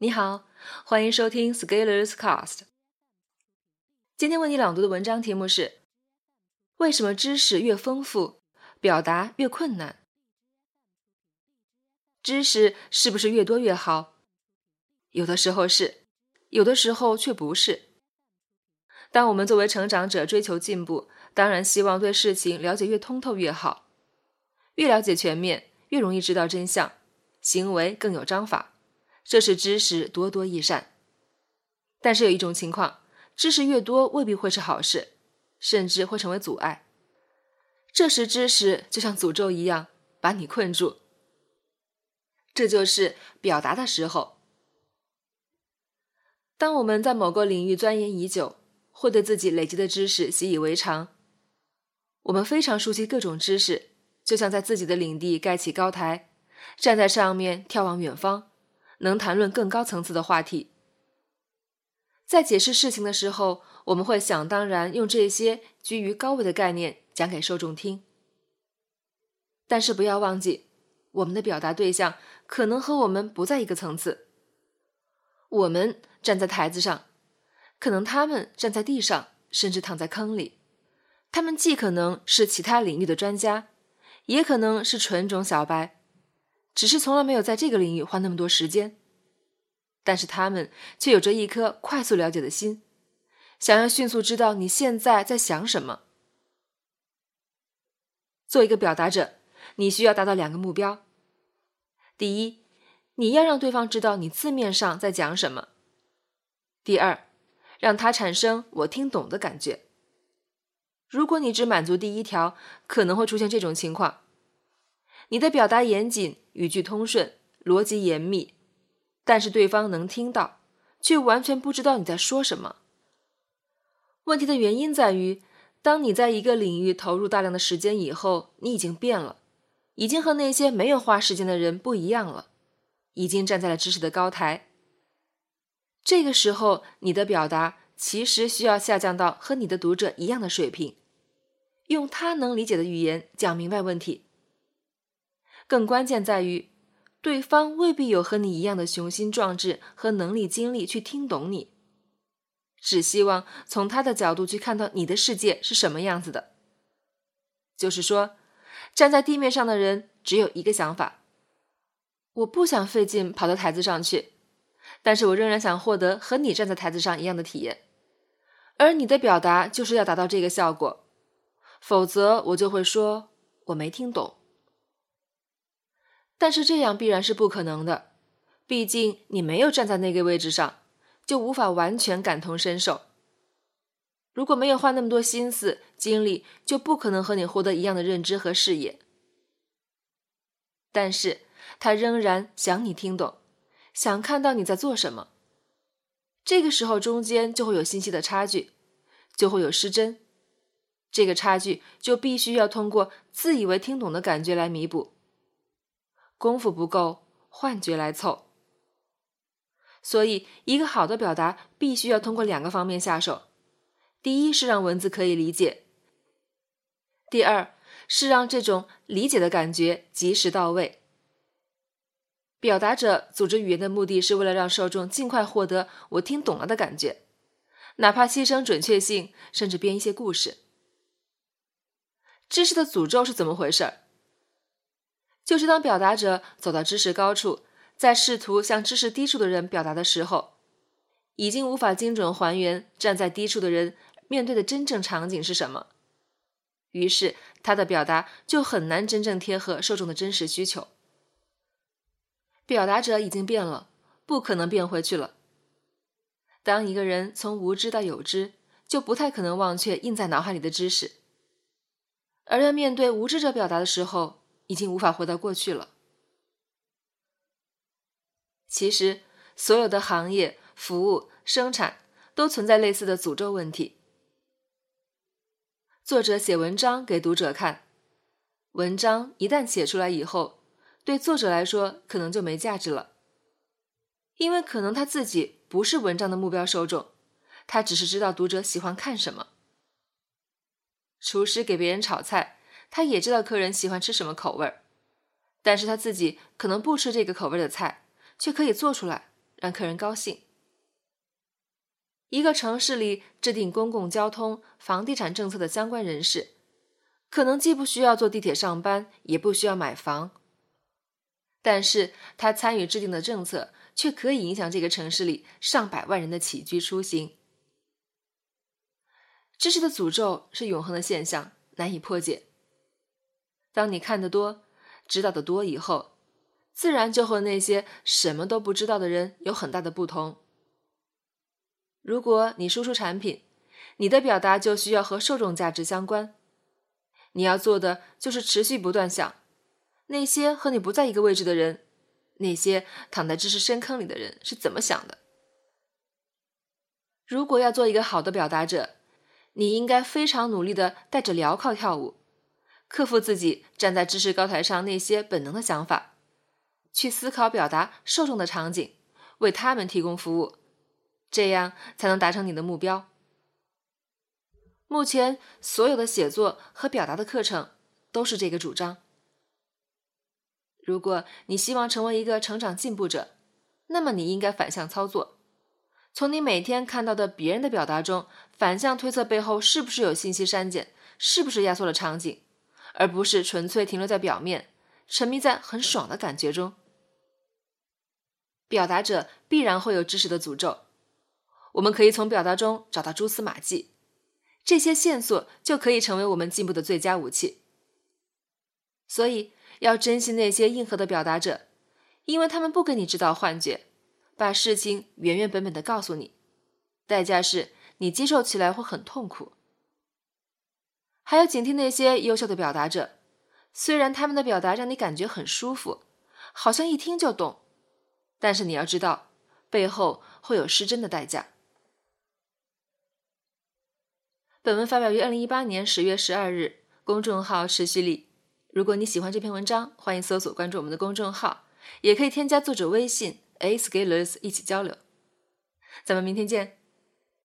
你好，欢迎收听 Scalers Cast。今天为你朗读的文章题目是：为什么知识越丰富，表达越困难？知识是不是越多越好？有的时候是，有的时候却不是。当我们作为成长者追求进步，当然希望对事情了解越通透越好，越了解全面，越容易知道真相，行为更有章法。这是知识多多益善，但是有一种情况，知识越多未必会是好事，甚至会成为阻碍。这时知识就像诅咒一样把你困住。这就是表达的时候。当我们在某个领域钻研已久，会对自己累积的知识习以为常，我们非常熟悉各种知识，就像在自己的领地盖起高台，站在上面眺望远方。能谈论更高层次的话题，在解释事情的时候，我们会想当然用这些居于高位的概念讲给受众听。但是不要忘记，我们的表达对象可能和我们不在一个层次。我们站在台子上，可能他们站在地上，甚至躺在坑里。他们既可能是其他领域的专家，也可能是纯种小白。只是从来没有在这个领域花那么多时间，但是他们却有着一颗快速了解的心，想要迅速知道你现在在想什么。做一个表达者，你需要达到两个目标：第一，你要让对方知道你字面上在讲什么；第二，让他产生我听懂的感觉。如果你只满足第一条，可能会出现这种情况。你的表达严谨，语句通顺，逻辑严密，但是对方能听到，却完全不知道你在说什么。问题的原因在于，当你在一个领域投入大量的时间以后，你已经变了，已经和那些没有花时间的人不一样了，已经站在了知识的高台。这个时候，你的表达其实需要下降到和你的读者一样的水平，用他能理解的语言讲明白问题。更关键在于，对方未必有和你一样的雄心壮志和能力、精力去听懂你，只希望从他的角度去看到你的世界是什么样子的。就是说，站在地面上的人只有一个想法：我不想费劲跑到台子上去，但是我仍然想获得和你站在台子上一样的体验。而你的表达就是要达到这个效果，否则我就会说我没听懂。但是这样必然是不可能的，毕竟你没有站在那个位置上，就无法完全感同身受。如果没有花那么多心思精力，就不可能和你获得一样的认知和视野。但是他仍然想你听懂，想看到你在做什么。这个时候中间就会有信息的差距，就会有失真。这个差距就必须要通过自以为听懂的感觉来弥补。功夫不够，幻觉来凑。所以，一个好的表达必须要通过两个方面下手：第一是让文字可以理解；第二是让这种理解的感觉及时到位。表达者组织语言的目的是为了让受众尽快获得“我听懂了”的感觉，哪怕牺牲准确性，甚至编一些故事。知识的诅咒是怎么回事儿？就是当表达者走到知识高处，在试图向知识低处的人表达的时候，已经无法精准还原站在低处的人面对的真正场景是什么，于是他的表达就很难真正贴合受众的真实需求。表达者已经变了，不可能变回去了。当一个人从无知到有知，就不太可能忘却印在脑海里的知识，而要面对无知者表达的时候。已经无法回到过去了。其实，所有的行业、服务、生产都存在类似的诅咒问题。作者写文章给读者看，文章一旦写出来以后，对作者来说可能就没价值了，因为可能他自己不是文章的目标受众，他只是知道读者喜欢看什么。厨师给别人炒菜。他也知道客人喜欢吃什么口味儿，但是他自己可能不吃这个口味的菜，却可以做出来，让客人高兴。一个城市里制定公共交通、房地产政策的相关人士，可能既不需要坐地铁上班，也不需要买房，但是他参与制定的政策却可以影响这个城市里上百万人的起居出行。知识的诅咒是永恒的现象，难以破解。当你看得多、知道的多以后，自然就和那些什么都不知道的人有很大的不同。如果你输出产品，你的表达就需要和受众价值相关。你要做的就是持续不断想，那些和你不在一个位置的人，那些躺在知识深坑里的人是怎么想的。如果要做一个好的表达者，你应该非常努力的带着镣铐跳舞，克服自己站在知识高台上那些本能的想法。去思考表达受众的场景，为他们提供服务，这样才能达成你的目标。目前所有的写作和表达的课程都是这个主张。如果你希望成为一个成长进步者，那么你应该反向操作，从你每天看到的别人的表达中，反向推测背后是不是有信息删减，是不是压缩了场景，而不是纯粹停留在表面。沉迷在很爽的感觉中，表达者必然会有知识的诅咒。我们可以从表达中找到蛛丝马迹，这些线索就可以成为我们进步的最佳武器。所以，要珍惜那些硬核的表达者，因为他们不给你制造幻觉，把事情原原本本的告诉你，代价是你接受起来会很痛苦。还要警惕那些优秀的表达者。虽然他们的表达让你感觉很舒服，好像一听就懂，但是你要知道，背后会有失真的代价。本文发表于二零一八年十月十二日，公众号持续力。如果你喜欢这篇文章，欢迎搜索关注我们的公众号，也可以添加作者微信 a scalers 一起交流。咱们明天见。